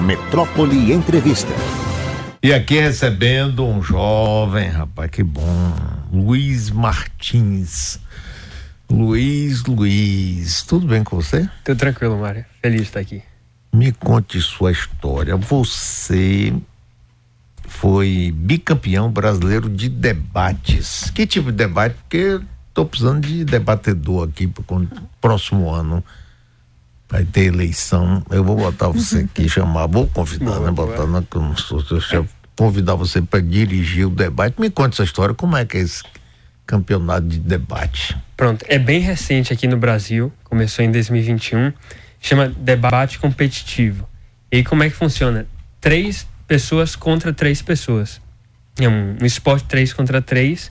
Metrópole Entrevista. E aqui recebendo um jovem, rapaz, que bom, Luiz Martins. Luiz, Luiz, tudo bem com você? Tudo tranquilo, Mário. Feliz de estar aqui. Me conte sua história. Você foi bicampeão brasileiro de debates. Que tipo de debate? Porque estou precisando de debatedor aqui para o próximo ano vai ter eleição, eu vou botar você aqui, chamar, vou convidar, boa, né? Botar na, como convidar você para dirigir o debate. Me conta essa história, como é que é esse campeonato de debate? Pronto, é bem recente aqui no Brasil, começou em 2021, chama debate competitivo. E aí como é que funciona? Três pessoas contra três pessoas. É um, um esporte três contra três.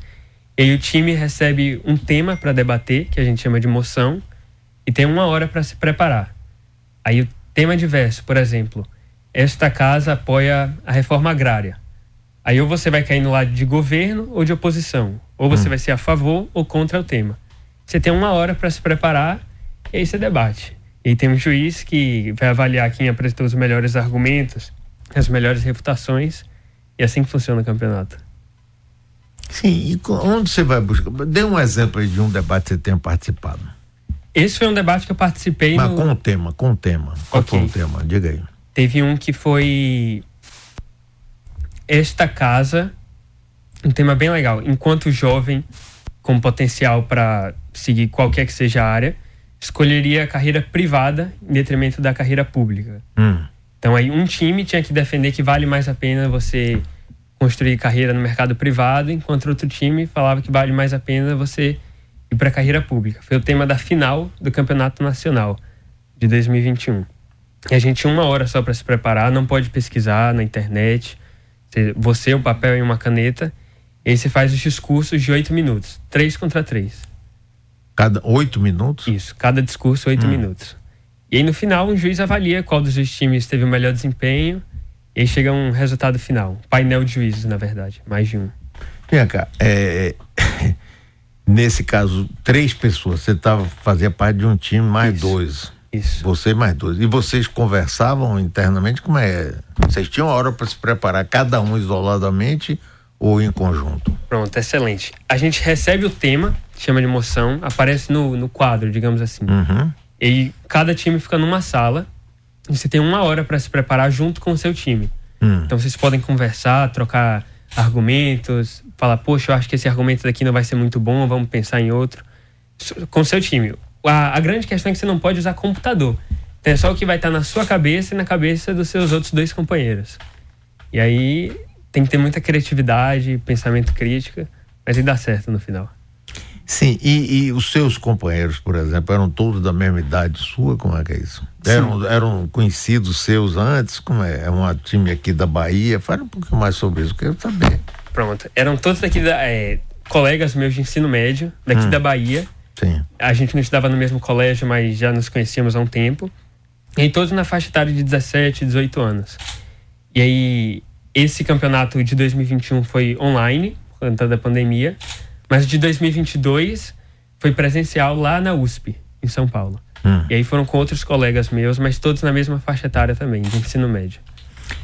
E aí o time recebe um tema para debater, que a gente chama de moção, e tem uma hora para se preparar. Aí o tema diverso, por exemplo, esta casa apoia a reforma agrária. Aí ou você vai cair no lado de governo ou de oposição, ou você hum. vai ser a favor ou contra o tema. Você tem uma hora para se preparar e aí você debate. E tem um juiz que vai avaliar quem apresentou os melhores argumentos, as melhores refutações, e é assim que funciona o campeonato. Sim, e onde você vai buscar? Dê um exemplo aí de um debate que você tenha participado. Esse foi um debate que eu participei. Mas no... com o tema, com o tema. Qual okay. foi o tema? Diga aí. Teve um que foi esta casa, um tema bem legal. Enquanto jovem com potencial para seguir qualquer que seja a área, escolheria a carreira privada em detrimento da carreira pública. Hum. Então aí um time tinha que defender que vale mais a pena você construir carreira no mercado privado, enquanto outro time falava que vale mais a pena você e para a carreira pública. Foi o tema da final do Campeonato Nacional de 2021. E a gente tinha uma hora só para se preparar, não pode pesquisar na internet. Você, o papel e uma caneta. E aí você faz os discursos de oito minutos, três contra três. Cada oito minutos? Isso, cada discurso oito hum. minutos. E aí no final um juiz avalia qual dos dois times teve o melhor desempenho. E aí chega um resultado final. Painel de juízes, na verdade, mais de um. Vem cá, é, Nesse caso, três pessoas. Você tava, fazia parte de um time mais isso, dois. Isso. Você mais dois. E vocês conversavam internamente? Como é? Vocês tinham hora para se preparar, cada um isoladamente ou em conjunto? Pronto, excelente. A gente recebe o tema, chama de moção, aparece no, no quadro, digamos assim. Uhum. E cada time fica numa sala. E você tem uma hora para se preparar junto com o seu time. Hum. Então vocês podem conversar, trocar argumentos, falar, poxa, eu acho que esse argumento daqui não vai ser muito bom, vamos pensar em outro. Com seu time. A, a grande questão é que você não pode usar computador. Então é só o que vai estar na sua cabeça e na cabeça dos seus outros dois companheiros. E aí tem que ter muita criatividade, pensamento crítico, mas aí dá certo no final. Sim, e, e, os seus companheiros, por exemplo, eram todos da mesma idade sua? Como é que é isso? Eram, eram conhecidos seus antes? Como é? É um time aqui da Bahia? Fale um pouquinho mais sobre isso, quero saber. Pronto, eram todos daqui da. É, colegas meus de ensino médio, daqui hum. da Bahia. Sim. A gente não estudava no mesmo colégio, mas já nos conhecíamos há um tempo. E todos na faixa etária de 17, 18 anos. E aí, esse campeonato de 2021 foi online, por conta da pandemia. Mas de 2022 foi presencial lá na USP, em São Paulo. Hum. E aí foram com outros colegas meus, mas todos na mesma faixa etária também, de ensino médio.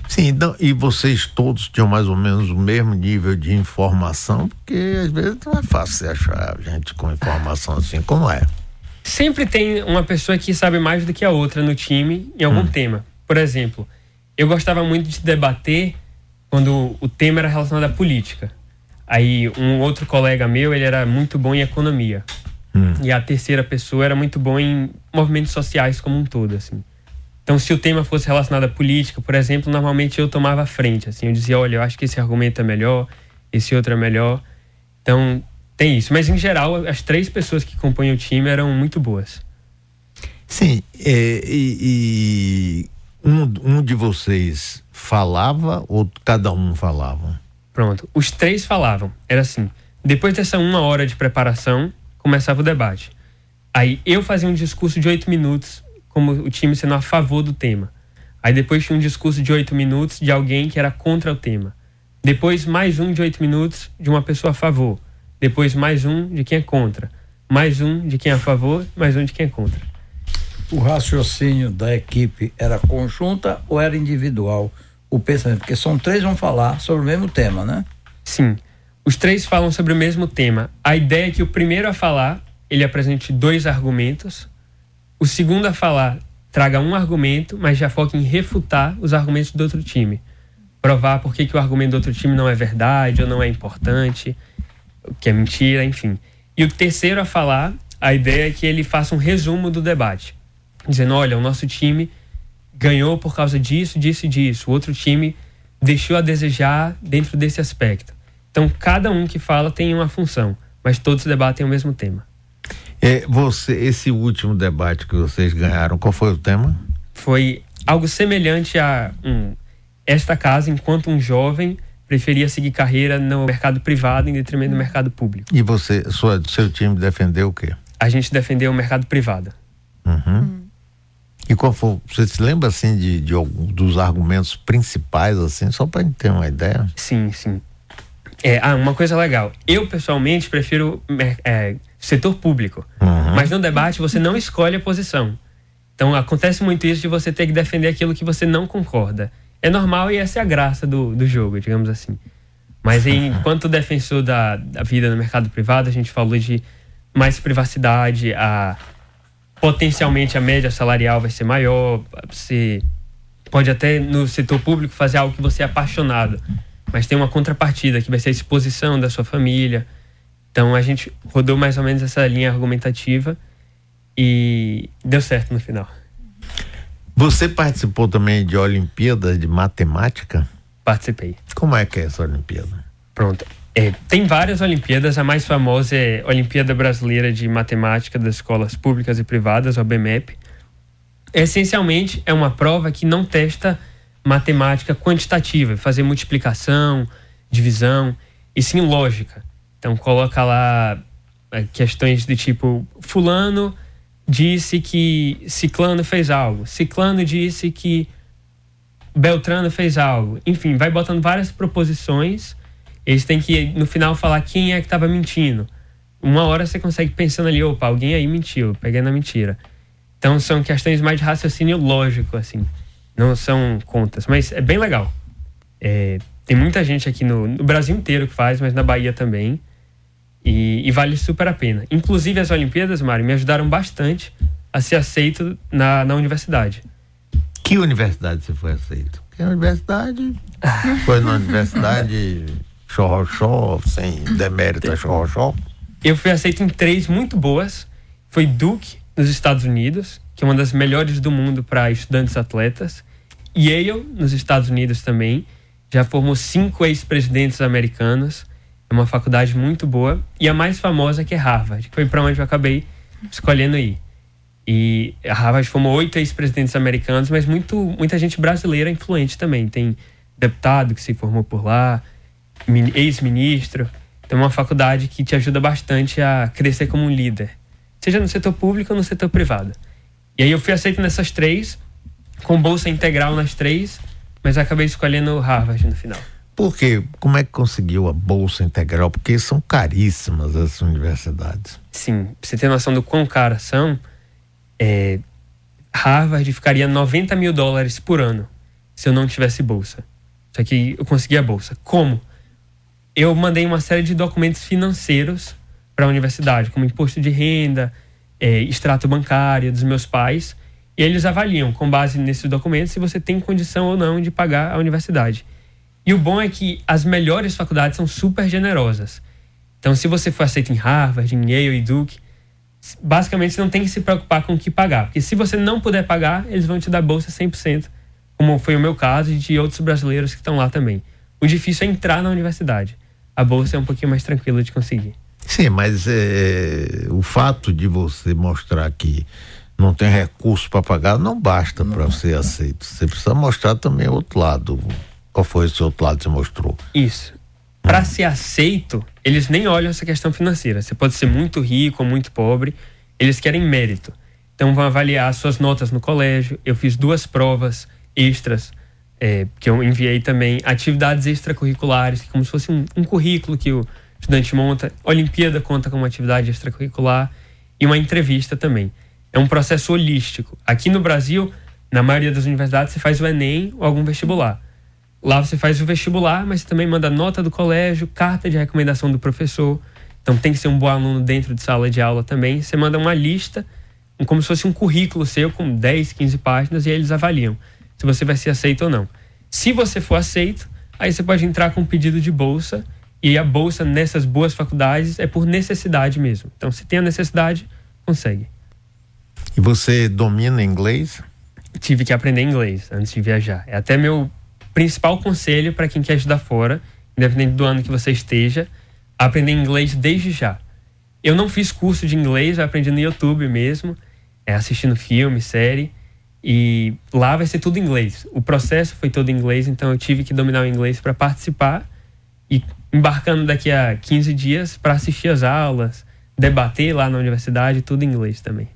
Sim, então, e vocês todos tinham mais ou menos o mesmo nível de informação, porque às vezes não é fácil você achar gente com informação assim, como é? Sempre tem uma pessoa que sabe mais do que a outra no time em algum hum. tema. Por exemplo, eu gostava muito de debater quando o tema era relacionado à política. Aí um outro colega meu, ele era muito bom em economia. Hum. E a terceira pessoa era muito bom em movimentos sociais como um todo, assim. Então, se o tema fosse relacionado à política, por exemplo, normalmente eu tomava a frente, assim. Eu dizia, olha, eu acho que esse argumento é melhor, esse outro é melhor. Então, tem isso. Mas, em geral, as três pessoas que compõem o time eram muito boas. Sim, é, e, e um, um de vocês falava ou cada um falava? Pronto. Os três falavam. Era assim. Depois dessa uma hora de preparação, começava o debate. Aí eu fazia um discurso de oito minutos, como o time sendo a favor do tema. Aí depois tinha um discurso de oito minutos de alguém que era contra o tema. Depois mais um de oito minutos de uma pessoa a favor. Depois mais um de quem é contra. Mais um de quem é a favor, mais um de quem é contra. o raciocínio da equipe era conjunta ou era individual o pensamento? Porque são três vão falar sobre o mesmo tema, né? Sim. Os três falam sobre o mesmo tema. A ideia é que o primeiro a falar, ele apresente dois argumentos. O segundo a falar traga um argumento, mas já foca em refutar os argumentos do outro time. Provar por que, que o argumento do outro time não é verdade ou não é importante, que é mentira, enfim. E o terceiro a falar, a ideia é que ele faça um resumo do debate. Dizendo, olha, o nosso time ganhou por causa disso, disso e disso. O outro time deixou a desejar dentro desse aspecto. Então, cada um que fala tem uma função, mas todos debatem o mesmo tema. É, você, esse último debate que vocês ganharam, qual foi o tema? Foi algo semelhante a um, esta casa, enquanto um jovem preferia seguir carreira no mercado privado em detrimento do mercado público. E você, sua, seu time defendeu o quê? A gente defendeu o mercado privado. Uhum. Uhum. E qual foi, você se lembra assim de, de, dos argumentos principais assim, só para ter uma ideia? Sim, sim. É, ah, uma coisa legal. Eu, pessoalmente, prefiro é, setor público. Uhum. Mas no debate, você não escolhe a posição. Então, acontece muito isso de você ter que defender aquilo que você não concorda. É normal e essa é a graça do, do jogo, digamos assim. Mas enquanto defensor da, da vida no mercado privado, a gente falou de mais privacidade, a potencialmente a média salarial vai ser maior, você pode até no setor público fazer algo que você é apaixonado mas tem uma contrapartida que vai ser a exposição da sua família. Então a gente rodou mais ou menos essa linha argumentativa e deu certo no final. Você participou também de Olimpíadas de Matemática? Participei. Como é que é essa Olimpíada? Pronto. É, tem várias Olimpíadas, a mais famosa é a Olimpíada Brasileira de Matemática das Escolas Públicas e Privadas, a OBMEP. Essencialmente, é uma prova que não testa matemática quantitativa, fazer multiplicação, divisão, e sim lógica. Então coloca lá é, questões de tipo fulano disse que ciclano fez algo, ciclano disse que Beltrano fez algo. Enfim, vai botando várias proposições. Eles têm que no final falar quem é que estava mentindo. Uma hora você consegue pensando ali, opa, alguém aí mentiu, peguei na mentira. Então são questões mais de raciocínio lógico, assim não são contas, mas é bem legal. É, tem muita gente aqui no, no, Brasil inteiro que faz, mas na Bahia também. E, e, vale super a pena. Inclusive, as Olimpíadas, Mário, me ajudaram bastante a ser aceito na, na universidade. Que universidade você foi aceito? Que universidade? foi na universidade xorroxó, sem demérito a xorroxó? Eu fui aceito em três muito boas. Foi Duke, nos Estados Unidos, que é uma das melhores do mundo para estudantes atletas. Yale, nos Estados Unidos também, já formou cinco ex-presidentes americanos. É uma faculdade muito boa. E a mais famosa que é Harvard, que foi para onde eu acabei escolhendo ir. E a Harvard formou oito ex-presidentes americanos, mas muito, muita gente brasileira influente também. Tem deputado que se formou por lá, ex-ministro. Então é uma faculdade que te ajuda bastante a crescer como um líder, seja no setor público ou no setor privado. E aí eu fui aceito nessas três, com bolsa integral nas três, mas acabei escolhendo Harvard no final. Por quê? Como é que conseguiu a bolsa integral? Porque são caríssimas as universidades. Sim, pra você ter noção do quão caras são, é, Harvard ficaria 90 mil dólares por ano se eu não tivesse bolsa. Só que eu consegui a bolsa. Como? Eu mandei uma série de documentos financeiros para a universidade, como imposto de renda, é, extrato bancário dos meus pais, e eles avaliam, com base nesses documentos, se você tem condição ou não de pagar a universidade. E o bom é que as melhores faculdades são super generosas. Então, se você for aceito em Harvard, em Yale e Duke, basicamente você não tem que se preocupar com o que pagar. Porque se você não puder pagar, eles vão te dar bolsa 100%, como foi o meu caso e de outros brasileiros que estão lá também. O difícil é entrar na universidade. A bolsa é um pouquinho mais tranquila de conseguir. Sim, mas é, o fato de você mostrar que não tem recurso para pagar, não basta para ser aceito. Você precisa mostrar também o outro lado. Qual foi esse outro lado que você mostrou? Isso. Para hum. ser aceito, eles nem olham essa questão financeira. Você pode ser muito rico ou muito pobre, eles querem mérito. Então vão avaliar suas notas no colégio. Eu fiz duas provas extras é, que eu enviei também, atividades extracurriculares, como se fosse um, um currículo que o estudante monta. Olimpíada conta como atividade extracurricular e uma entrevista também. É um processo holístico. Aqui no Brasil, na maioria das universidades, você faz o Enem ou algum vestibular. Lá você faz o vestibular, mas você também manda nota do colégio, carta de recomendação do professor. Então tem que ser um bom aluno dentro de sala de aula também. Você manda uma lista, como se fosse um currículo seu com 10, 15 páginas e aí eles avaliam se você vai ser aceito ou não. Se você for aceito, aí você pode entrar com um pedido de bolsa e a bolsa nessas boas faculdades é por necessidade mesmo. Então, se tem a necessidade, consegue. E você domina inglês? Tive que aprender inglês antes de viajar. É até meu principal conselho para quem quer estudar fora, independente do ano que você esteja, aprender inglês desde já. Eu não fiz curso de inglês, eu aprendi no YouTube mesmo, é, assistindo filme, série. E lá vai ser tudo em inglês. O processo foi todo em inglês, então eu tive que dominar o inglês para participar e embarcando daqui a 15 dias para assistir as aulas, debater lá na universidade, tudo em inglês também.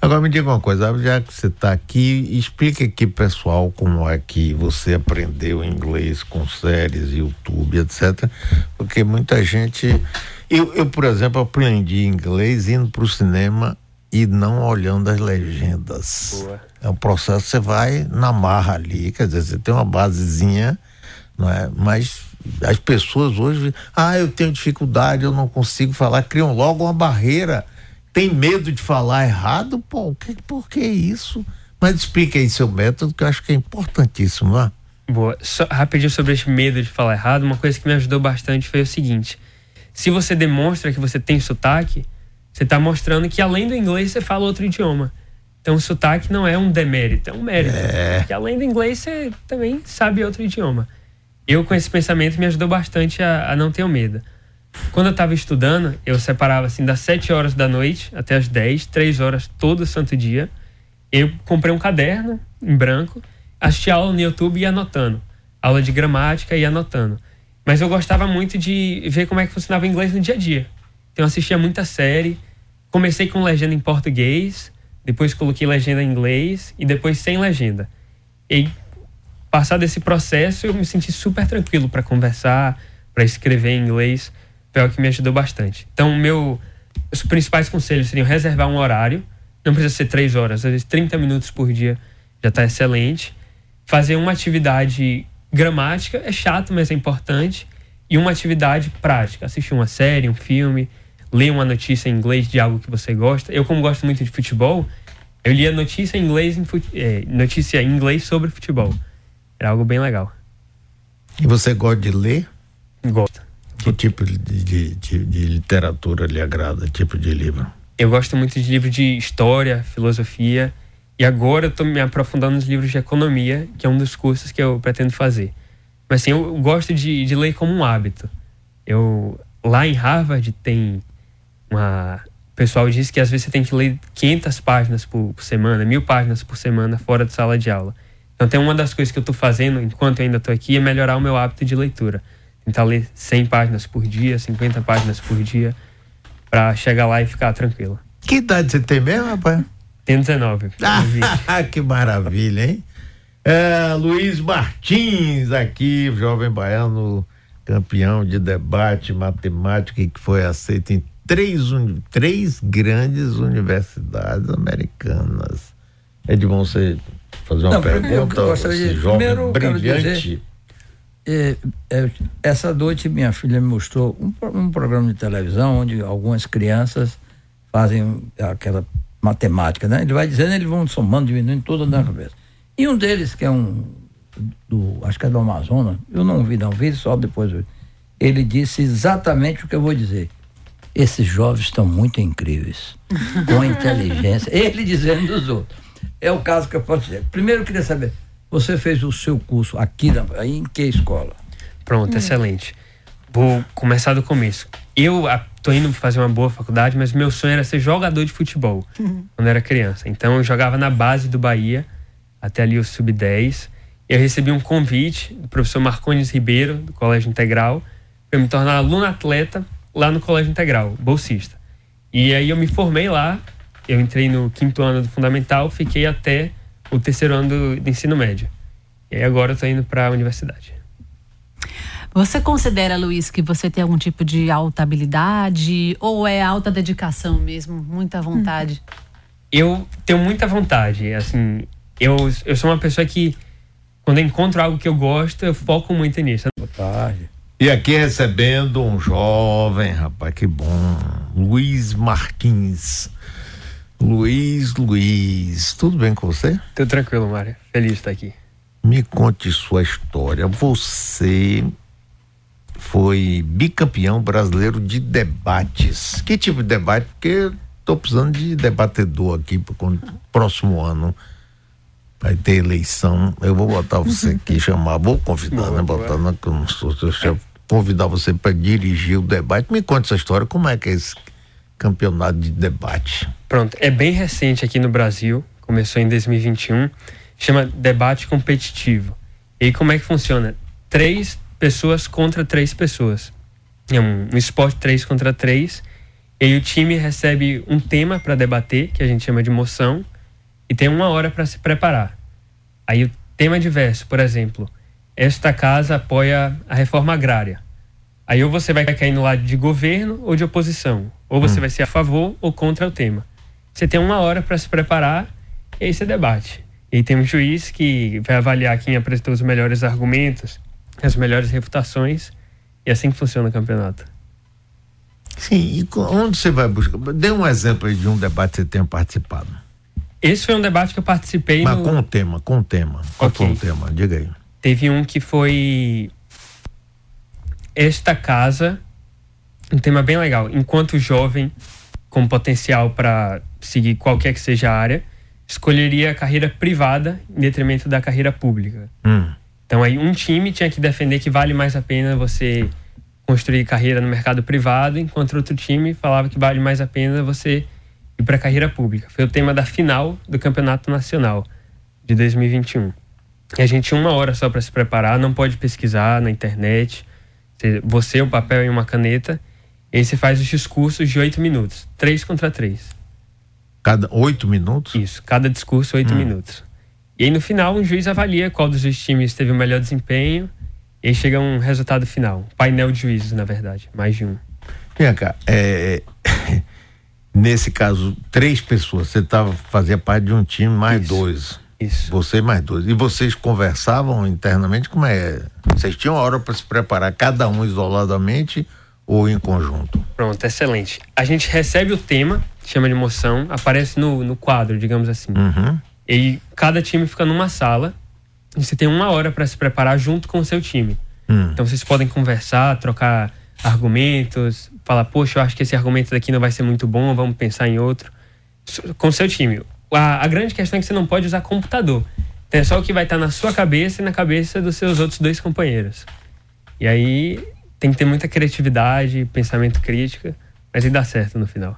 Agora me diga uma coisa, já que você está aqui, explica aqui pessoal como é que você aprendeu inglês com séries, YouTube, etc. Porque muita gente. Eu, eu por exemplo, aprendi inglês indo para o cinema e não olhando as legendas. Boa. É um processo você vai na marra ali, quer dizer, você tem uma basezinha, não é? Mas as pessoas hoje, ah, eu tenho dificuldade, eu não consigo falar, criam logo uma barreira. Tem medo de falar errado? Pô, que, por que isso? Mas explique aí seu método, que eu acho que é importantíssimo, não é? Boa. Só, rapidinho sobre esse medo de falar errado, uma coisa que me ajudou bastante foi o seguinte: se você demonstra que você tem sotaque, você está mostrando que além do inglês você fala outro idioma. Então o sotaque não é um demérito, é um mérito. É. Que além do inglês você também sabe outro idioma. Eu com esse pensamento me ajudou bastante a, a não ter medo. Quando eu estava estudando, eu separava assim das 7 horas da noite até as 10, 3 horas todo santo dia. Eu comprei um caderno em branco, assistia aula no YouTube e ia anotando. Aula de gramática e ia anotando. Mas eu gostava muito de ver como é que funcionava o inglês no dia a dia. Então eu assistia muita série. Comecei com legenda em português, depois coloquei legenda em inglês e depois sem legenda. E passado esse processo, eu me senti super tranquilo para conversar, para escrever em inglês. Foi que me ajudou bastante. Então, meu, os principais conselhos seriam reservar um horário, não precisa ser três horas, às vezes 30 minutos por dia já está excelente. Fazer uma atividade gramática é chato, mas é importante. E uma atividade prática, assistir uma série, um filme, ler uma notícia em inglês de algo que você gosta. Eu, como gosto muito de futebol, eu lia notícia em inglês, em fute... é, notícia em inglês sobre futebol. Era algo bem legal. E você gosta de ler? Gosto. Que tipo de, de, de, de literatura lhe agrada? Tipo de livro? Eu gosto muito de livros de história, filosofia. E agora eu estou me aprofundando nos livros de economia, que é um dos cursos que eu pretendo fazer. Mas assim, eu gosto de, de ler como um hábito. Eu lá em Harvard tem uma o pessoal diz que às vezes você tem que ler 500 páginas por, por, semana, mil páginas por semana fora de sala de aula. Então tem uma das coisas que eu estou fazendo enquanto eu ainda estou aqui é melhorar o meu hábito de leitura. Tentar ler 100 páginas por dia, 50 páginas por dia, para chegar lá e ficar tranquilo. Que idade você tem mesmo, rapaz? Tenho 19. Ah, que maravilha, hein? É, Luiz Martins aqui, jovem baiano, campeão de debate matemática que foi aceito em três, três grandes universidades americanas. É de bom você fazer uma Não, pergunta ao jovem primeiro, brilhante. é, é, essa noite minha filha me mostrou um, um programa de televisão onde algumas crianças fazem aquela matemática, né? Ele vai dizendo, eles vão somando, diminuindo tudo na cabeça. E um deles, que é um do, acho que é do Amazonas, eu não vi, não vi, só depois ele disse exatamente o que eu vou dizer. Esses jovens estão muito incríveis, com a inteligência. Ele dizendo dos outros. É o caso que eu posso dizer. Primeiro eu queria saber, você fez o seu curso aqui na, em que escola? Pronto, hum. excelente. Vou começar do começo. Eu tô indo fazer uma boa faculdade, mas meu sonho era ser jogador de futebol uhum. quando era criança. Então eu jogava na base do Bahia, até ali o sub-10. Eu recebi um convite do professor Marcones Ribeiro, do Colégio Integral, para me tornar aluno atleta lá no Colégio Integral, bolsista. E aí eu me formei lá, eu entrei no quinto ano do fundamental, fiquei até o terceiro ano do, do ensino médio. E aí agora eu tô indo para a universidade. Você considera, Luiz, que você tem algum tipo de alta habilidade ou é alta dedicação mesmo, muita vontade? Eu tenho muita vontade. Assim, eu, eu sou uma pessoa que, quando eu encontro algo que eu gosto, eu foco muito nisso. E aqui recebendo um jovem, rapaz, que bom. Luiz Marquins. Luiz, Luiz, tudo bem com você? Tudo tranquilo, Mário. Feliz de estar aqui. Me conte sua história. Você foi bicampeão brasileiro de debates. Que tipo de debate? Porque estou precisando de debatedor aqui para o próximo ano. Vai ter eleição. Eu vou botar você aqui, chamar, vou convidar, né? Botar, boa. que eu não sou seu chefe. Convidar você para dirigir o debate. Me conte essa história, como é que é esse campeonato de debate? Pronto, é bem recente aqui no Brasil, começou em 2021, chama debate competitivo. E aí como é que funciona? Três pessoas contra três pessoas. É um, um esporte três contra três. E aí o time recebe um tema para debater, que a gente chama de moção, e tem uma hora para se preparar. Aí o tema diverso, por exemplo, esta casa apoia a reforma agrária. Aí ou você vai cair no lado de governo ou de oposição. Ou você hum. vai ser a favor ou contra o tema. Você tem uma hora para se preparar e aí você debate. E tem um juiz que vai avaliar quem apresentou os melhores argumentos, as melhores refutações. E é assim que funciona o campeonato. Sim, e onde você vai buscar? Dê um exemplo aí de um debate que você tenha participado. Esse foi um debate que eu participei. Mas no... com o tema, com o tema. Qual okay. foi o tema? Diga aí. Teve um que foi esta casa, um tema bem legal. Enquanto jovem, com potencial para seguir qualquer que seja a área, escolheria a carreira privada em detrimento da carreira pública. Hum. Então aí um time tinha que defender que vale mais a pena você construir carreira no mercado privado, enquanto outro time falava que vale mais a pena você ir para a carreira pública. Foi o tema da final do Campeonato Nacional de 2021. E a gente tinha uma hora só para se preparar, não pode pesquisar na internet. Você, o papel e uma caneta. E aí você faz os discursos de oito minutos. Três contra três. Cada oito minutos? Isso, cada discurso oito hum. minutos. E aí no final um juiz avalia qual dos dois times teve o melhor desempenho. E aí chega um resultado final. Um painel de juízes, na verdade. Mais de um. Vem cá, é, nesse caso, três pessoas. Você tava, fazia parte de um time, mais Isso. dois. Isso. Você mais dois. E vocês conversavam internamente? Como é? Vocês tinham hora para se preparar, cada um isoladamente ou em conjunto? Pronto, excelente. A gente recebe o tema, chama de moção, aparece no, no quadro, digamos assim. Uhum. E cada time fica numa sala. E você tem uma hora para se preparar junto com o seu time. Uhum. Então vocês podem conversar, trocar argumentos, falar, poxa, eu acho que esse argumento daqui não vai ser muito bom, vamos pensar em outro. Com o seu time a, a, grande questão é que você não pode usar computador. Então é só o que vai estar na sua cabeça e na cabeça dos seus outros dois companheiros. E aí tem que ter muita criatividade, pensamento crítico, mas aí dá certo no final.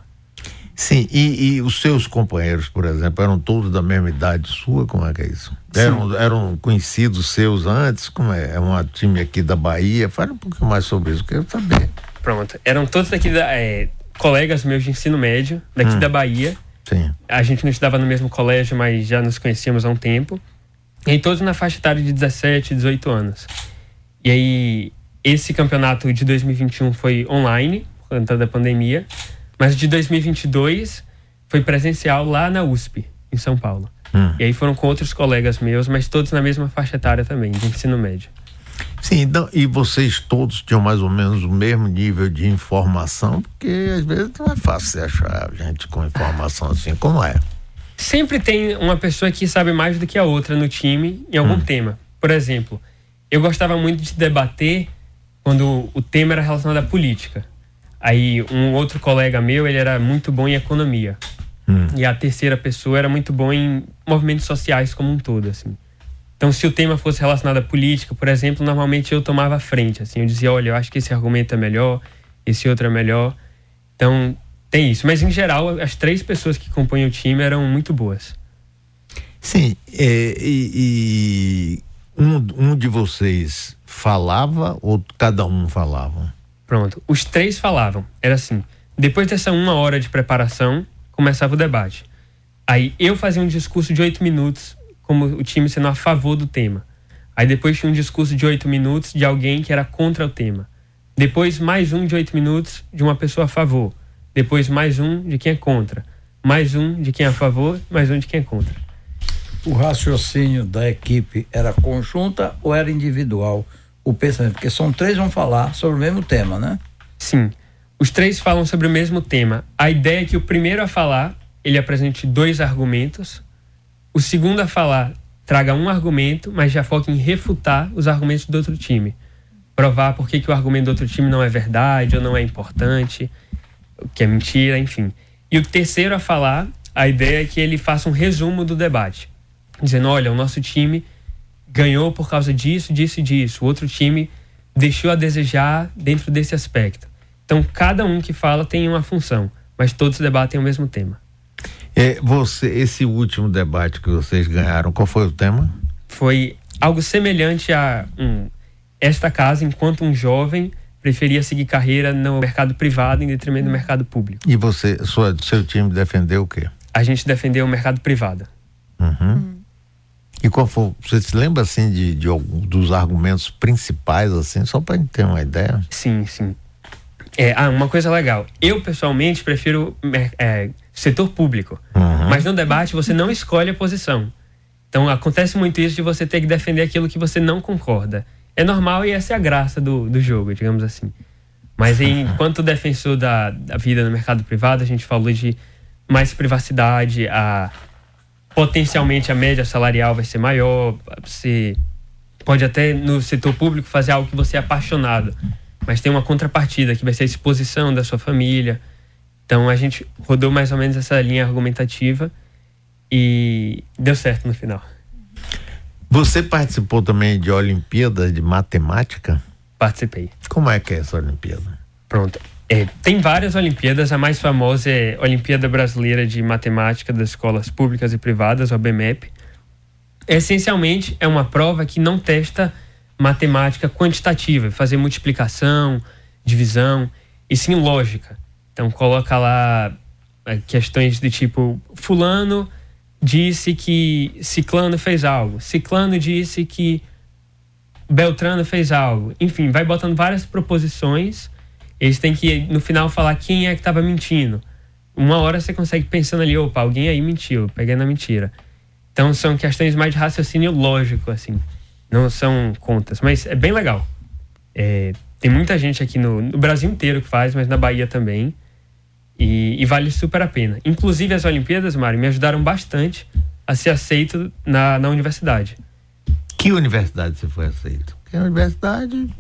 Sim, e, e, os seus companheiros, por exemplo, eram todos da mesma idade sua? Como é que é isso? Eram, eram conhecidos seus antes? Como é? É um time aqui da Bahia? Fale um pouquinho mais sobre isso, quero saber. Pronto, eram todos daqui da. É, colegas meus de ensino médio, daqui hum. da Bahia Sim. A gente não estudava no mesmo colégio, mas já nos conhecíamos há um tempo. E todos na faixa etária de 17, 18 anos. E aí, esse campeonato de 2021 foi online, por conta da pandemia. Mas de 2022 foi presencial lá na USP, em São Paulo. Hum. E aí foram com outros colegas meus, mas todos na mesma faixa etária também, de ensino médio. Sim, então, e vocês todos tinham mais ou menos o mesmo nível de informação, porque às vezes não é fácil você achar gente com informação assim, como é? Sempre tem uma pessoa que sabe mais do que a outra no time em algum hum. tema. Por exemplo, eu gostava muito de debater quando o tema era relacionado à política. Aí um outro colega meu, ele era muito bom em economia. Hum. E a terceira pessoa era muito bom em movimentos sociais como um todo, assim. Então, se o tema fosse relacionado à política, por exemplo, normalmente eu tomava a frente. Assim, eu dizia, olha, eu acho que esse argumento é melhor, esse outro é melhor. Então, tem isso. Mas, em geral, as três pessoas que compõem o time eram muito boas. Sim, é, e, e um, um de vocês falava ou cada um falava? Pronto, os três falavam. Era assim, depois dessa uma hora de preparação, começava o debate. Aí eu fazia um discurso de oito minutos como o time sendo a favor do tema. Aí depois tinha um discurso de oito minutos de alguém que era contra o tema. Depois mais um de oito minutos de uma pessoa a favor. Depois mais um de quem é contra. mais um de quem é a favor, mais um de quem é contra. O raciocínio da equipe era conjunta ou era individual? O pensamento, porque são três vão falar sobre o mesmo tema, né? Sim. Os três falam sobre o mesmo tema. A ideia é que o primeiro a falar, ele apresente dois argumentos. O segundo a falar traga um argumento, mas já foca em refutar os argumentos do outro time. Provar por que, que o argumento do outro time não é verdade ou não é importante, que é mentira, enfim. E o terceiro a falar, a ideia é que ele faça um resumo do debate. Dizendo, olha, o nosso time ganhou por causa disso, disso e disso. O outro time deixou a desejar dentro desse aspecto. Então, cada um que fala tem uma função, mas todos debatem o mesmo tema. É, você, esse último debate que vocês ganharam, qual foi o tema? Foi algo semelhante a um, esta casa, enquanto um jovem preferia seguir carreira no mercado privado em detrimento do mercado público. E você, sua, seu time defendeu o quê? A gente defendeu o mercado privado. Uhum. E qual foi? Você se lembra assim de, de dos argumentos principais assim, só para ter uma ideia? Sim, sim. É, ah, uma coisa legal. Eu pessoalmente prefiro é, setor público, uhum. mas no debate você não escolhe a posição. Então acontece muito isso de você ter que defender aquilo que você não concorda. É normal e essa é a graça do, do jogo, digamos assim. Mas enquanto defensor da, da vida no mercado privado, a gente falou de mais privacidade, a potencialmente a média salarial vai ser maior, você pode até no setor público fazer algo que você é apaixonado, mas tem uma contrapartida que vai ser a exposição da sua família. Então a gente rodou mais ou menos essa linha argumentativa e deu certo no final. Você participou também de Olimpíada de Matemática? Participei. Como é que é essa Olimpíada? Pronto. É, tem várias Olimpíadas, a mais famosa é a Olimpíada Brasileira de Matemática das Escolas Públicas e Privadas, a BMEP. Essencialmente, é uma prova que não testa matemática quantitativa, fazer multiplicação, divisão, e sim lógica. Então, coloca lá é, questões de tipo: Fulano disse que Ciclano fez algo, Ciclano disse que Beltrano fez algo. Enfim, vai botando várias proposições eles têm que, no final, falar quem é que estava mentindo. Uma hora você consegue pensando ali, opa, alguém aí mentiu, peguei na mentira. Então são questões mais de raciocínio lógico, assim. Não são contas, mas é bem legal. É, tem muita gente aqui no, no, Brasil inteiro que faz, mas na Bahia também. E, e, vale super a pena. Inclusive as Olimpíadas, Mário, me ajudaram bastante a ser aceito na, na universidade. Que universidade você foi aceito? Que universidade?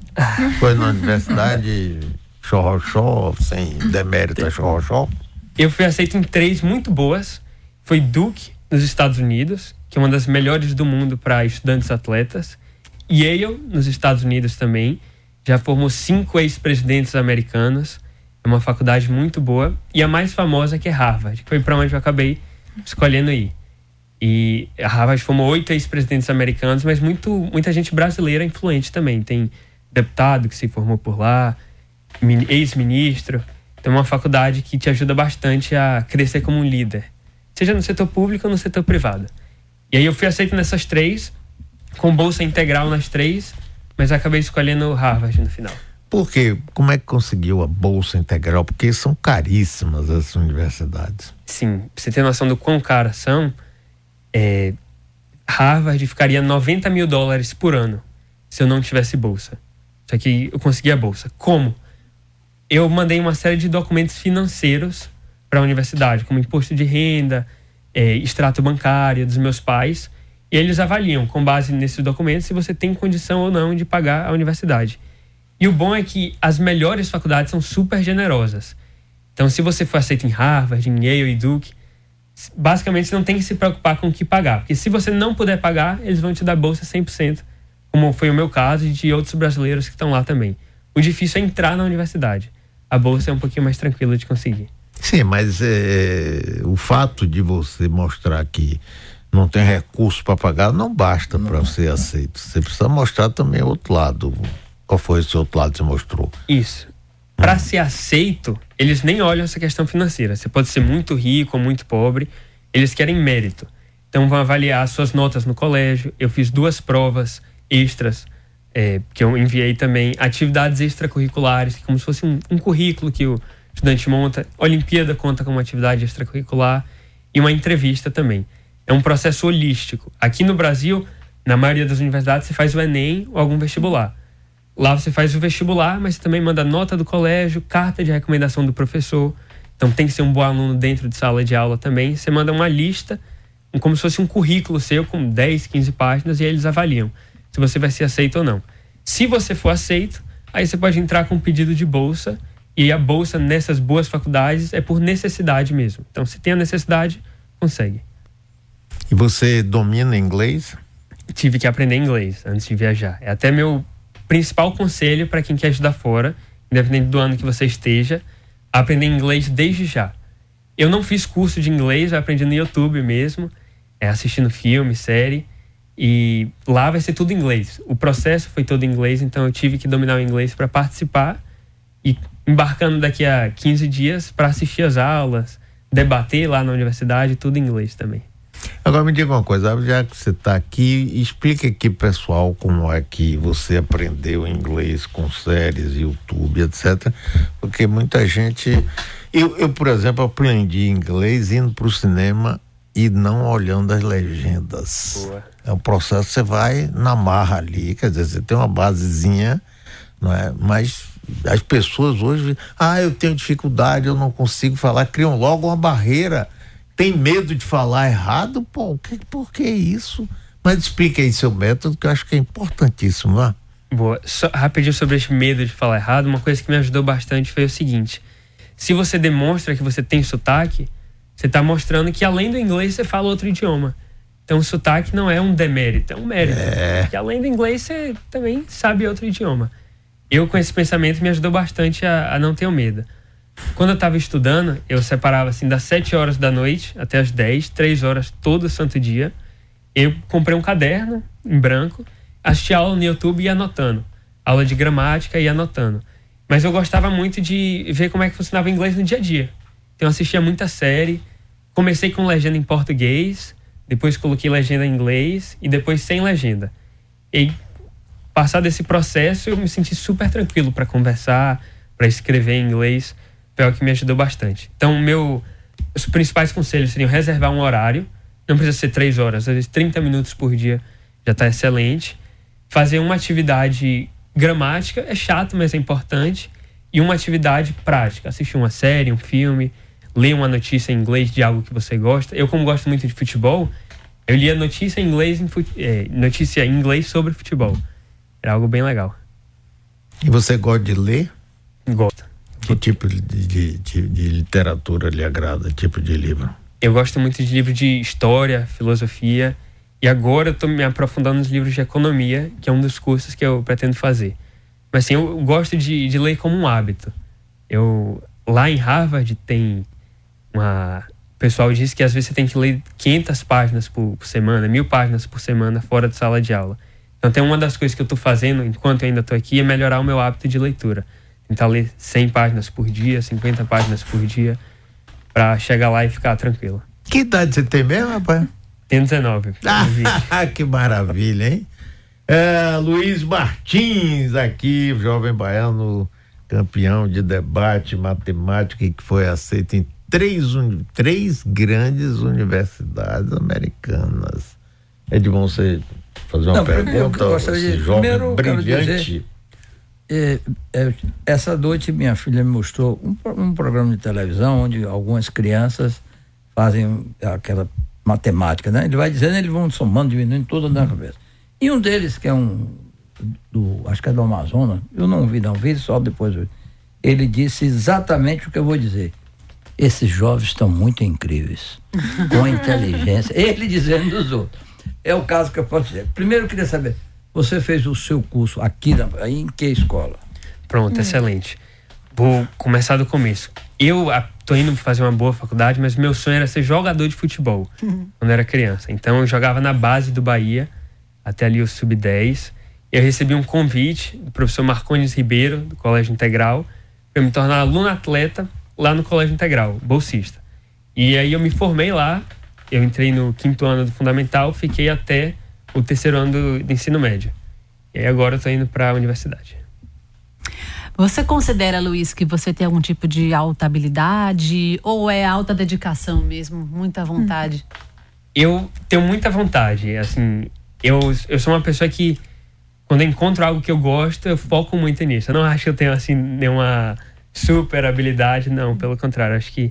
foi na universidade xorroxó, sem demérito a xorroxó? Eu fui aceito em três muito boas. Foi Duke, nos Estados Unidos, que é uma das melhores do mundo para estudantes atletas. Yale, nos Estados Unidos também. Já formou cinco ex-presidentes americanos. É uma faculdade muito boa. E a mais famosa que é Harvard, que foi para onde eu acabei escolhendo ir. E a Harvard formou oito ex-presidentes americanos, mas muito, muita gente brasileira influente também. Tem deputado que se formou por lá, ex-ministro. Então, é uma faculdade que te ajuda bastante a crescer como um líder, seja no setor público ou no setor privado. E aí eu fui aceito nessas três, com bolsa integral nas três, mas acabei escolhendo Harvard no final. Por quê? Como é que conseguiu a bolsa integral? Porque são caríssimas as universidades. Sim, pra você ter noção do quão caras são, é, Harvard ficaria 90 mil dólares por ano se eu não tivesse bolsa. Só que eu consegui a bolsa. Como? eu mandei uma série de documentos financeiros para a universidade, como imposto de renda, é, extrato bancário dos meus pais, e eles avaliam, com base nesses documentos, se você tem condição ou não de pagar a universidade. E o bom é que as melhores faculdades são super generosas. Então, se você for aceito em Harvard, em Yale e Duke, basicamente você não tem que se preocupar com o que pagar. Porque se você não puder pagar, eles vão te dar bolsa 100%, como foi o meu caso e de outros brasileiros que estão lá também. O difícil é entrar na universidade a bolsa é um pouquinho mais tranquila de conseguir. Sim, mas é, o fato de você mostrar que não tem recurso para pagar não basta para ser aceito. Você precisa mostrar também o outro lado. Qual foi esse outro lado que você mostrou? Isso. Para hum. ser aceito, eles nem olham essa questão financeira. Você pode ser muito rico ou muito pobre, eles querem mérito. Então vão avaliar suas notas no colégio. Eu fiz duas provas extras é, que eu enviei também atividades extracurriculares, como se fosse um, um currículo que o estudante monta. Olimpíada conta como atividade extracurricular e uma entrevista também. É um processo holístico. Aqui no Brasil, na maioria das universidades, você faz o Enem ou algum vestibular. Lá você faz o vestibular, mas você também manda nota do colégio, carta de recomendação do professor. Então tem que ser um bom aluno dentro de sala de aula também. Você manda uma lista, como se fosse um currículo seu com 10, 15 páginas e eles avaliam se você vai ser aceito ou não. Se você for aceito, aí você pode entrar com um pedido de bolsa e a bolsa nessas boas faculdades é por necessidade mesmo. Então, se tem a necessidade, consegue. E você domina inglês? Tive que aprender inglês antes de viajar. É até meu principal conselho para quem quer estudar fora, independente do ano que você esteja, aprender inglês desde já. Eu não fiz curso de inglês, eu aprendi no YouTube mesmo, é, assistindo filme, série. E lá vai ser tudo inglês. O processo foi todo inglês, então eu tive que dominar o inglês para participar e embarcando daqui a 15 dias para assistir as aulas, debater lá na universidade, tudo inglês também. Agora me diga uma coisa, já que você está aqui, explica aqui pessoal como é que você aprendeu inglês com séries, YouTube, etc. Porque muita gente. Eu, eu por exemplo, aprendi inglês indo para o cinema e não olhando as legendas. Boa. É um processo que você vai na marra ali, quer dizer, você tem uma basezinha, não é? Mas as pessoas hoje, ah, eu tenho dificuldade, eu não consigo falar, criam logo uma barreira, tem medo de falar errado, pô, que, por que isso? Mas explique aí seu método, que eu acho que é importantíssimo, não é? Boa. Só, rapidinho sobre esse medo de falar errado, uma coisa que me ajudou bastante foi o seguinte: se você demonstra que você tem sotaque, você está mostrando que além do inglês você fala outro idioma. Então o sotaque não é um demérito, é um mérito. É. Que além do inglês você também sabe outro idioma. Eu com esse pensamento me ajudou bastante a, a não ter o medo. Quando eu estava estudando, eu separava assim das 7 horas da noite até as 10, 3 horas todo santo dia. Eu comprei um caderno em branco, assistia aula no YouTube e ia anotando. Aula de gramática e ia anotando. Mas eu gostava muito de ver como é que funcionava o inglês no dia a dia. Então eu assistia muita série, comecei com legenda em português, depois coloquei legenda em inglês e depois sem legenda. E passado esse processo, eu me senti super tranquilo para conversar, para escrever em inglês. Foi o que me ajudou bastante. Então, meu, os principais conselhos seriam reservar um horário, não precisa ser três horas, às vezes 30 minutos por dia já está excelente. Fazer uma atividade gramática é chato, mas é importante. E uma atividade prática, assistir uma série, um filme, ler uma notícia em inglês de algo que você gosta. Eu, como gosto muito de futebol, eu lia notícia em inglês, em é, notícia em inglês sobre futebol. Era algo bem legal. E você gosta de ler? Gosto. Que tipo de, de, de, literatura lhe agrada? Tipo de livro? Eu gosto muito de livros de história, filosofia. E agora eu estou me aprofundando nos livros de economia, que é um dos cursos que eu pretendo fazer. Mas assim, eu gosto de, de ler como um hábito. Eu lá em Harvard tem uma o pessoal diz que às vezes você tem que ler 500 páginas por, por, semana, mil páginas por semana fora de sala de aula. Então, tem uma das coisas que eu estou fazendo enquanto eu ainda estou aqui é melhorar o meu hábito de leitura. Tentar ler 100 páginas por dia, 50 páginas por dia, para chegar lá e ficar tranquilo. Que idade você tem mesmo, rapaz? Tenho 19. Ah, que maravilha, hein? É, Luiz Martins aqui, jovem baiano, campeão de debate matemática que foi aceito em três, três grandes universidades americanas. É de bom você fazer uma Não, pergunta, esse de, jovem primeiro, brilhante. É, é, essa noite minha filha me mostrou um, um programa de televisão onde algumas crianças fazem aquela matemática, né? Ele vai dizendo, eles vão somando, diminuindo toda na cabeça. E um deles, que é um do, acho que é do Amazonas, eu não vi, não vi, só depois ele disse exatamente o que eu vou dizer. Esses jovens estão muito incríveis, com inteligência. Ele dizendo dos outros. É o caso que eu posso dizer. Primeiro eu queria saber, você fez o seu curso aqui na, em que escola? Pronto, hum. excelente. Vou começar do começo. Eu tô indo fazer uma boa faculdade, mas meu sonho era ser jogador de futebol uhum. quando era criança. Então eu jogava na base do Bahia, até ali o sub-10. Eu recebi um convite do professor Marcones Ribeiro, do Colégio Integral, para me tornar aluno atleta lá no Colégio Integral, bolsista. E aí eu me formei lá, eu entrei no quinto ano do fundamental, fiquei até o terceiro ano do, do ensino médio. E aí agora eu tô indo para a universidade. Você considera, Luiz, que você tem algum tipo de alta habilidade ou é alta dedicação mesmo, muita vontade? Eu tenho muita vontade, assim, eu, eu sou uma pessoa que quando eu encontro algo que eu gosto, eu foco muito nisso. Eu não acho que eu tenho assim nenhuma super habilidade, não, pelo contrário, acho que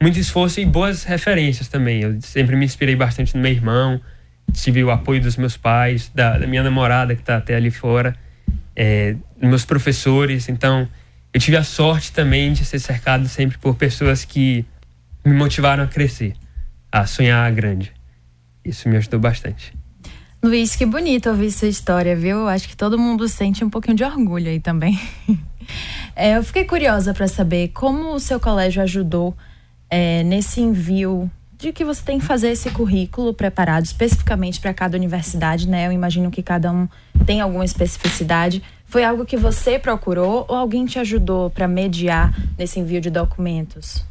muito esforço e boas referências também. Eu sempre me inspirei bastante no meu irmão, tive o apoio dos meus pais, da, da minha namorada que está até ali fora é, meus professores. Então, eu tive a sorte também de ser cercado sempre por pessoas que me motivaram a crescer, a sonhar grande. Isso me ajudou bastante. Luiz, que bonito ouvir sua história, viu? Acho que todo mundo sente um pouquinho de orgulho aí também. É, eu fiquei curiosa para saber como o seu colégio ajudou é, nesse envio de que você tem que fazer esse currículo preparado especificamente para cada universidade, né? Eu imagino que cada um tem alguma especificidade. Foi algo que você procurou ou alguém te ajudou para mediar nesse envio de documentos?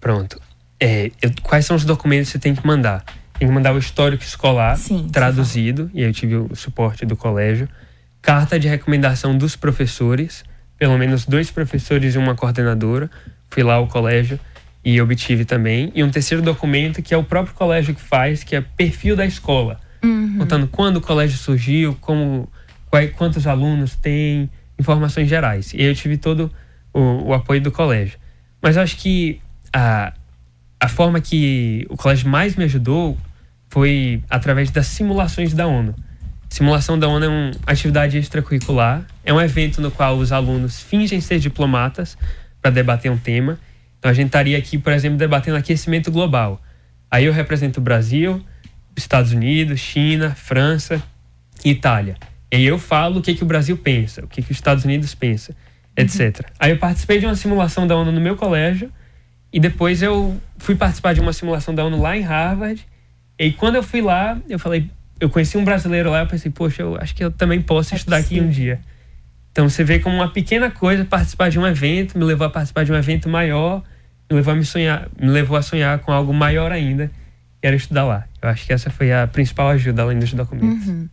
Pronto. É, eu, quais são os documentos que você tem que mandar? Tem que mandar o histórico escolar Sim, traduzido, e aí eu tive o suporte do colégio. Carta de recomendação dos professores, pelo menos dois professores e uma coordenadora. Fui lá ao colégio e obtive também. E um terceiro documento que é o próprio colégio que faz, que é perfil da escola. Uhum. Contando quando o colégio surgiu, como, quais, quantos alunos tem, informações gerais. E eu tive todo o, o apoio do colégio. Mas eu acho que a, a forma que o colégio mais me ajudou foi através das simulações da ONU. Simulação da ONU é uma atividade extracurricular, é um evento no qual os alunos fingem ser diplomatas para debater um tema então a gente estaria aqui, por exemplo, debatendo aquecimento global. Aí eu represento o Brasil, Estados Unidos, China, França e Itália. E eu falo o que, que o Brasil pensa, o que, que os Estados Unidos pensa, etc. Uhum. Aí eu participei de uma simulação da ONU no meu colégio e depois eu fui participar de uma simulação da ONU lá em Harvard. E quando eu fui lá, eu falei, eu conheci um brasileiro lá, eu pensei, poxa, eu acho que eu também posso é estudar possível. aqui um dia. Então você vê como uma pequena coisa participar de um evento, me levou a participar de um evento maior, levou a me sonhar, me levou a sonhar com algo maior ainda, que era estudar lá. Eu acho que essa foi a principal ajuda além dos documentos. Uhum.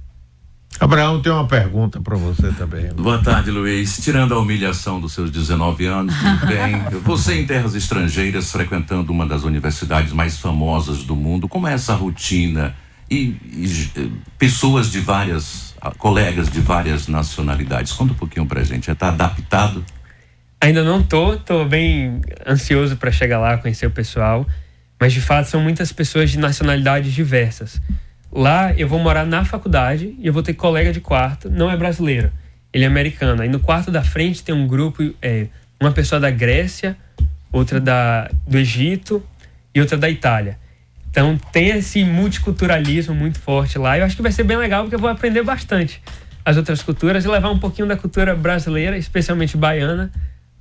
Abraão tem uma pergunta para você também. Boa tarde, Luiz. Tirando a humilhação dos seus 19 anos, tudo bem? Você em terras estrangeiras, frequentando uma das universidades mais famosas do mundo, como é essa rotina? E, e eh, pessoas de várias colegas de várias nacionalidades. Conta um pouquinho pra gente. Já tá adaptado? Ainda não tô, tô bem ansioso para chegar lá, conhecer o pessoal, mas de fato são muitas pessoas de nacionalidades diversas. Lá eu vou morar na faculdade e eu vou ter colega de quarto, não é brasileiro, ele é americano. Aí no quarto da frente tem um grupo, é, uma pessoa da Grécia, outra da, do Egito e outra da Itália. Então tem esse multiculturalismo muito forte lá. Eu acho que vai ser bem legal porque eu vou aprender bastante as outras culturas e levar um pouquinho da cultura brasileira, especialmente baiana,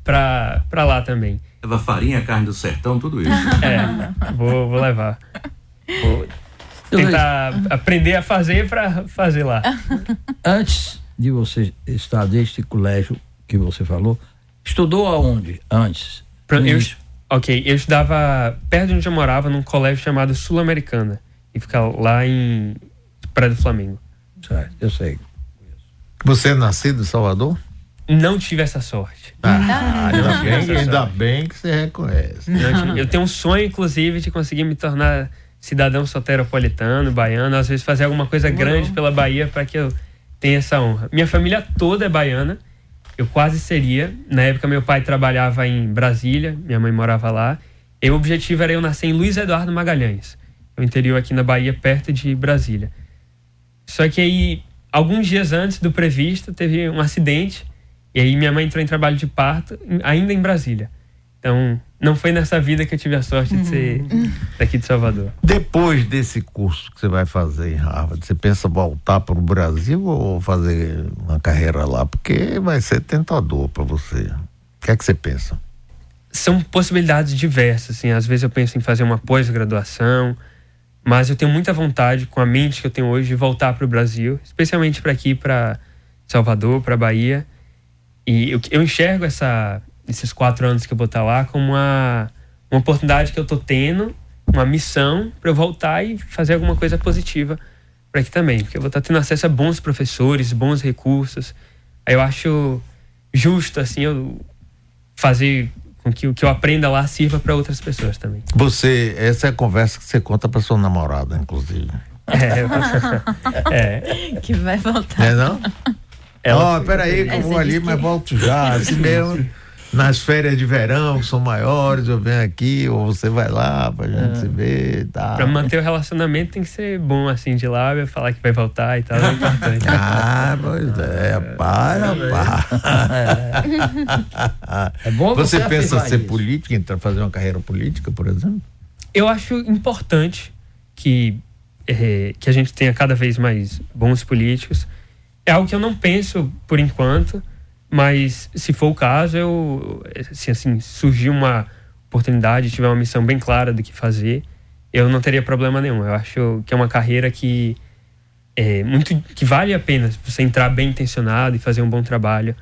para lá também. Leva farinha, carne do sertão, tudo isso. É, vou, vou levar. Vou tentar aprender a fazer para fazer lá. Antes de você estar neste colégio que você falou, estudou aonde antes? Eu, Ok, eu estudava perto de onde eu morava, num colégio chamado Sul-Americana. E ficava lá em Praia do Flamengo. Certo, eu sei. Você é nascido em Salvador? Não tive essa sorte. Ah, ainda, bem, ainda bem que você reconhece. Eu tenho um sonho, inclusive, de conseguir me tornar cidadão soteropolitano, baiano, às vezes fazer alguma coisa grande pela Bahia para que eu tenha essa honra. Minha família toda é baiana eu quase seria. Na época, meu pai trabalhava em Brasília, minha mãe morava lá. E o objetivo era eu nascer em Luiz Eduardo Magalhães, o interior aqui na Bahia, perto de Brasília. Só que aí, alguns dias antes do previsto, teve um acidente. E aí, minha mãe entrou em trabalho de parto, ainda em Brasília. Então, não foi nessa vida que eu tive a sorte de ser uhum. daqui de Salvador. Depois desse curso que você vai fazer em Harvard, você pensa voltar para o Brasil ou fazer uma carreira lá? Porque vai ser tentador para você. O que é que você pensa? São possibilidades diversas. Assim. Às vezes eu penso em fazer uma pós-graduação, mas eu tenho muita vontade, com a mente que eu tenho hoje, de voltar para o Brasil, especialmente para aqui, para Salvador, para Bahia. E eu, eu enxergo essa esses quatro anos que eu vou estar lá como uma, uma oportunidade que eu estou tendo, uma missão para eu voltar e fazer alguma coisa positiva para aqui também, porque eu vou estar tendo acesso a bons professores, bons recursos. Aí eu acho justo, assim, eu fazer com que o que eu aprenda lá sirva para outras pessoas também. Você, essa é a conversa que você conta para sua namorada, inclusive. É, é. Que vai voltar. É não? Ela- Ó, peraí que eu É, vou ali, mas volto já. Assim mesmo, nas férias de verão, que são maiores, eu venho aqui, ou você vai lá pra gente se ver e tal. Pra manter o relacionamento tem que ser bom, assim, de lábia, falar que vai voltar e tal, é importante. Ah, pois é, para, para. É bom Você você pensa ser isso. político, entrar fazer uma carreira política, por exemplo? Eu acho importante que, eh, que a gente tenha cada vez mais bons políticos. É algo que eu não penso por enquanto, mas se for o caso, eu se assim surgir uma oportunidade, tiver uma missão bem clara do que fazer, eu não teria problema nenhum. Eu acho que é uma carreira que é muito que vale a pena você entrar bem intencionado e fazer um bom trabalho.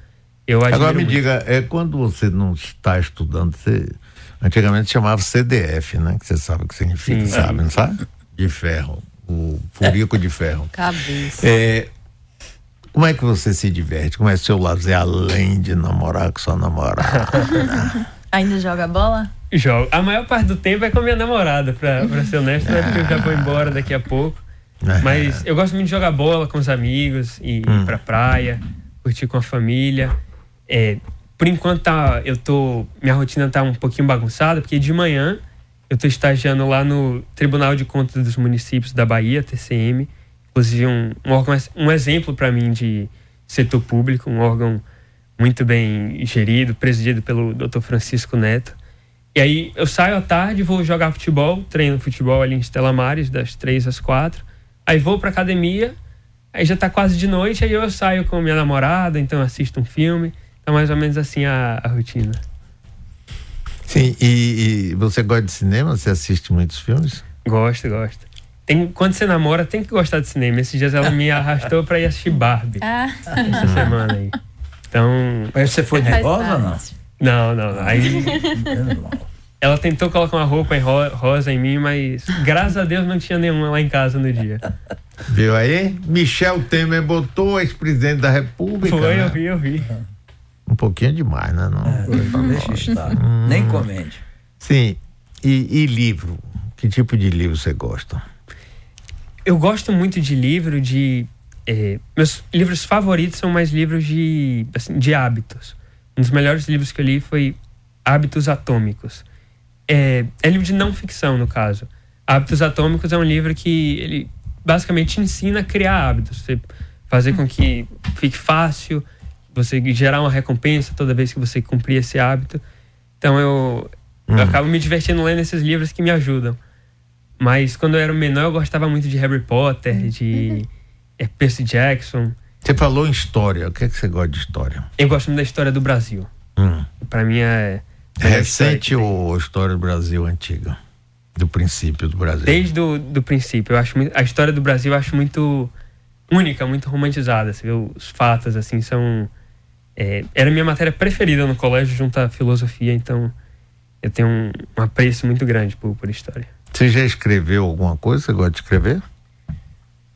Eu Agora me muito. diga, é quando você não está estudando, você antigamente chamava CDF, né? Que você sabe o que significa, Sim. sabe, não sabe? De ferro, o furico de ferro. Cabeça. É, como é que você se diverte? Como é seu lazer além de namorar com sua namorada? Ainda joga bola? Jogo. A maior parte do tempo é com a minha namorada, pra, pra ser honesto, né? Porque eu já vou embora daqui a pouco. Mas eu gosto muito de jogar bola com os amigos e ir pra praia, curtir com a família. É, por enquanto tá, eu tô. Minha rotina tá um pouquinho bagunçada, porque de manhã eu tô estagiando lá no Tribunal de Contas dos Municípios da Bahia, TCM. Inclusive um, um órgão, um exemplo para mim de setor público, um órgão muito bem gerido, presidido pelo Dr. Francisco Neto. E aí eu saio à tarde, vou jogar futebol, treino futebol ali em Estela Mares, das três às quatro. Aí vou pra academia, aí já tá quase de noite, aí eu saio com minha namorada, então assisto um filme. Tá mais ou menos assim a, a rotina. Sim, e, e você gosta de cinema? Você assiste muitos filmes? Gosto, gosto. Tem, quando você namora, tem que gostar de cinema. Esses dias ela me arrastou pra ir assistir Barbie Ah, essa semana aí. Então, Mas você foi nervosa ou não? não, não, não. Aí ela tentou colocar uma roupa em ro- rosa em mim, mas graças a Deus não tinha nenhuma lá em casa no dia. Viu aí? Michel Temer botou ex-presidente da República. Foi, né? eu vi, eu vi. Um pouquinho demais, né? Não? Deixa estar. Nem comente. Sim. E, e livro? Que tipo de livro você gosta? Eu gosto muito de livro de. eh, meus livros favoritos são mais livros de, assim, de hábitos. Um dos melhores livros que eu li foi Hábitos Atômicos. É, é livro de não ficção, no caso. Hábitos Atômicos é um livro que ele basicamente te ensina a criar hábitos. Você fazer com que fique fácil, você gerar uma recompensa toda vez que você cumprir esse hábito. Então eu, eu acabo me divertindo lendo esses livros que me ajudam. Mas quando eu era menor, eu gostava muito de Harry Potter, de eh, Percy Jackson. Você falou em história. O que é que você gosta de história? Eu gosto muito da história do Brasil. Hum. Pra mim é. É recente ou história do Brasil antiga? Do princípio do Brasil? Desde o do princípio. Eu acho muito- a história do Brasil eu acho muito única, muito romantizada. Você vê os fatos, assim, são. é, era a minha matéria preferida no colégio, junto à filosofia, então eu tenho um, um apreço muito grande por, por história. Você já escreveu alguma coisa? Você gosta de escrever?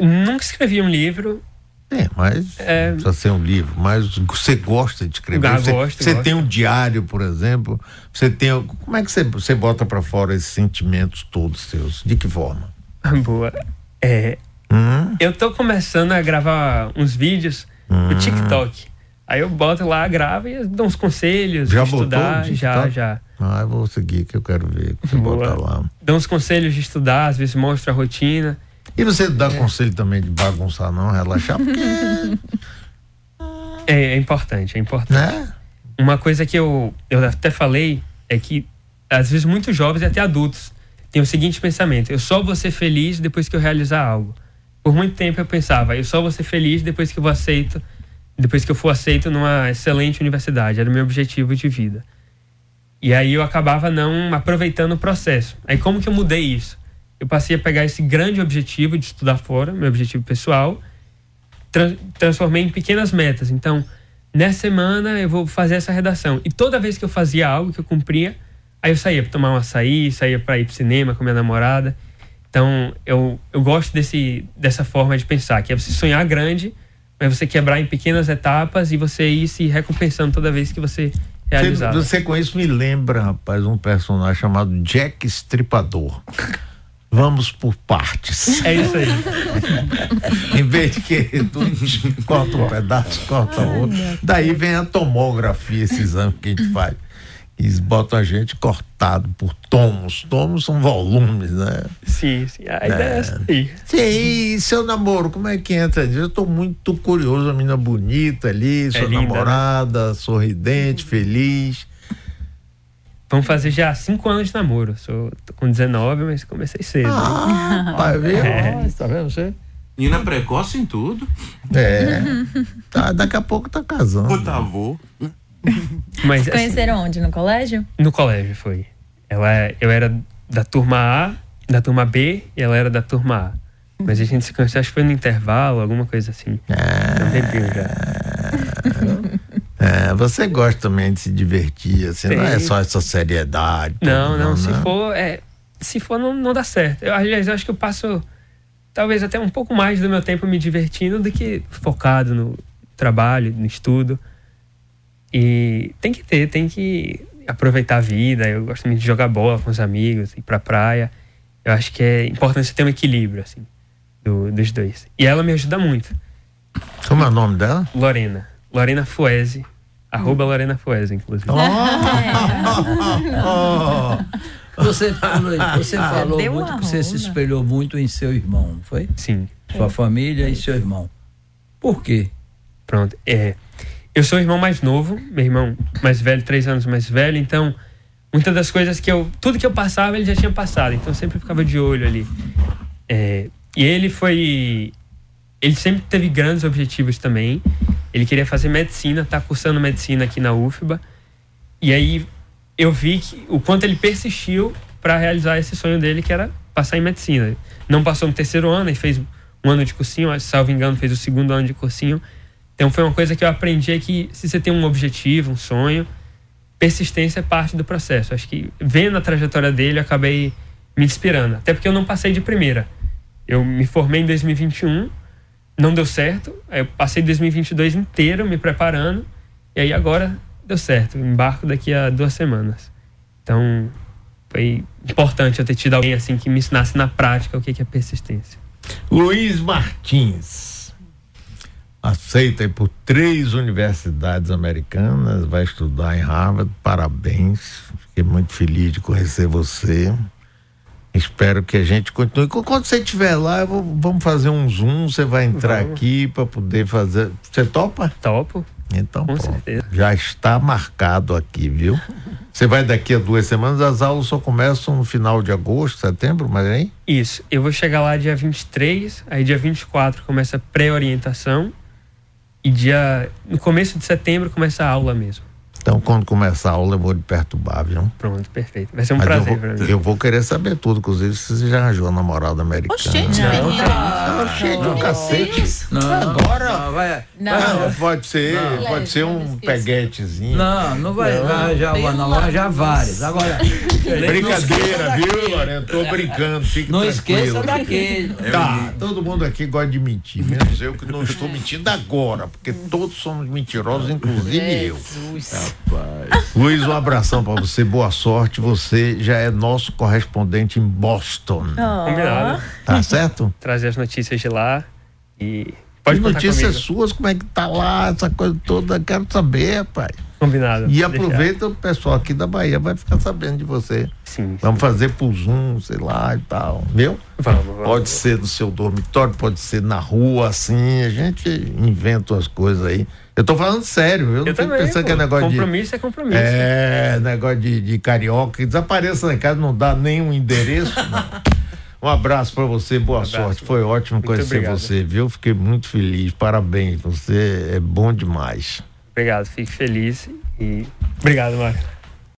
Nunca escrevi um livro. É, mas É. precisa ser um livro. Mas você gosta de escrever? Ah, você gosto, você gosto. tem um diário, por exemplo. Você tem. Como é que você, você bota para fora esses sentimentos todos seus? De que forma? Boa. É, Hum? eu tô começando a gravar uns vídeos no TikTok. Aí eu boto lá, gravo e dou uns conselhos, Já de botou estudar. no Já, TikTok? já. Ah, eu vou seguir que eu quero ver. Você Boa. bota lá. Dou uns conselhos de estudar, às vezes mostro a rotina. E você dá conselho também de bagunçar, não, relaxar, porque, É, é importante, é importante. né? Uma coisa que eu, eu até falei é que, às vezes, muitos jovens e até adultos têm o seguinte pensamento: eu só vou ser feliz depois que eu realizar algo. Por muito tempo eu pensava, eu só vou ser feliz depois que eu vou aceito, depois que eu for aceito numa excelente universidade. Era o meu objetivo de vida. E aí eu acabava não aproveitando o processo. Aí como que eu mudei isso? Eu passei a pegar esse grande objetivo de estudar fora, meu objetivo pessoal, tran- transformei em pequenas metas. Então, nessa semana eu vou fazer essa redação. E toda vez que eu fazia algo que eu cumpria, aí eu saía para tomar um açaí, saía para ir pro cinema com minha namorada. Então, eu, eu gosto desse, dessa forma de pensar, que é você sonhar grande, é você quebrar em pequenas etapas e você ir se recompensando toda vez que você realizar. Você, você com isso me lembra, rapaz, um personagem chamado Jack Estripador. Vamos por partes. É isso aí. em vez de que tu corta um pedaço, corta outro. Daí vem a tomografia, esse exame que a gente faz. Eles botam a gente cortado por tomos. Tomos são volumes, né? Sim, sim. A ideia é, é essa aí. Sim, seu namoro, como é que entra? Eu tô muito curioso, a menina bonita ali, sua é linda, namorada, né? sorridente, feliz. Vamos fazer já cinco anos de namoro. Sou com 19, mas comecei cedo. Ah, vai ver? É. Tá vendo você? Nina precoce em tudo. É. Tá, daqui a pouco tá casando. Puta avô. Mas, Se conheceram assim, onde? No colégio? No colégio foi. Ela, eu era da turma A, da turma B e ela era da turma A. Mas a gente se conheceu, acho que foi no intervalo, alguma coisa assim. Ah, tempinho já. É, você gosta também de se divertir, assim, Tem. não é só essa seriedade. Não, não, não, se não. for, é, se for não, não dá certo. Eu, aliás, eu acho que eu passo talvez até um pouco mais do meu tempo me divertindo do que focado no trabalho, no estudo. E tem que ter, tem que aproveitar a vida. Eu gosto muito de jogar bola com os amigos, ir pra praia. Eu acho que é importante você ter um equilíbrio, assim, do, dos dois. E ela me ajuda muito. Como é o nome dela? Lorena. Lorena Fuese. Arroba Lorena Fuez, inclusive. Oh! oh. Você falou, você ah, falou muito que você se espelhou muito em seu irmão, não foi? Sim. Sua é. família e seu irmão. Por quê? Pronto. É, eu sou o irmão mais novo, meu irmão mais velho, três anos mais velho, então muitas das coisas que eu. Tudo que eu passava, ele já tinha passado, então eu sempre ficava de olho ali. É, e ele foi. Ele sempre teve grandes objetivos também. Ele queria fazer medicina, tá cursando medicina aqui na UFBA. E aí eu vi que, o quanto ele persistiu para realizar esse sonho dele, que era passar em medicina. Não passou no terceiro ano, e fez um ano de cursinho, salvo engano, fez o segundo ano de cursinho. Então foi uma coisa que eu aprendi é que se você tem um objetivo, um sonho, persistência é parte do processo. Acho que vendo a trajetória dele, eu acabei me inspirando. Até porque eu não passei de primeira. Eu me formei em 2021 não deu certo. Aí eu passei 2022 inteiro me preparando. E aí agora deu certo. embarco daqui a duas semanas. Então foi importante eu ter tido alguém assim que me ensinasse na prática o que é persistência. Luiz Martins. Aceita por três universidades americanas, vai estudar em Harvard. Parabéns. Fiquei muito feliz de conhecer você. Espero que a gente continue. Quando você estiver lá, vou, vamos fazer um zoom. Você vai entrar vamos. aqui para poder fazer. Você topa? Topo. Então, Com pronto. certeza. Já está marcado aqui, viu? Você vai daqui a duas semanas, as aulas só começam no final de agosto, setembro, mas aí? Isso. Eu vou chegar lá dia 23, aí dia 24 começa a pré-orientação e dia no começo de setembro começa a aula mesmo. Então, quando começar a aula, eu vou lhe perturbar, viu? Pronto, perfeito. Vai ser um Mas prazer eu vou, pra mim. Eu vou querer saber tudo, inclusive se você já arranjou a namorada americana. Oxente, não, não, não, Oxente, um cacete. Não, agora. Não, vai, não. Vai, pode ser, não. pode ser um peguetezinho. Não, não vai arranjar uma, não, vai arranjar várias. Agora. Brincadeira, viu, Lorena? Tô brincando, fique Não tranquilo. esqueça daquele. Tá, todo mundo aqui gosta de mentir, menos eu que não estou mentindo agora, porque todos somos mentirosos, inclusive eu. Rapaz. Luiz, um abração para você, boa sorte. Você já é nosso correspondente em Boston. Oh. Combinado. Tá certo? Trazer as notícias de lá e. Pode notícias suas, como é que tá lá, essa coisa toda, quero saber, rapaz. Combinado. E aproveita deixar. o pessoal aqui da Bahia, vai ficar sabendo de você. Sim. Vamos sim. fazer pro Zoom, sei lá e tal, viu? Vamos, vamos. Pode ser no seu dormitório, pode ser na rua, assim, a gente inventa as coisas aí. Eu tô falando sério, eu, eu não fico também, pensando pô. que é negócio compromisso de. Compromisso é compromisso. É, negócio de, de carioca, que desapareça na casa, não dá nenhum endereço. um abraço para você, boa um sorte. Foi ótimo muito conhecer obrigado. você, viu? Fiquei muito feliz, parabéns. Você é bom demais. Obrigado, fico feliz e obrigado, Mário.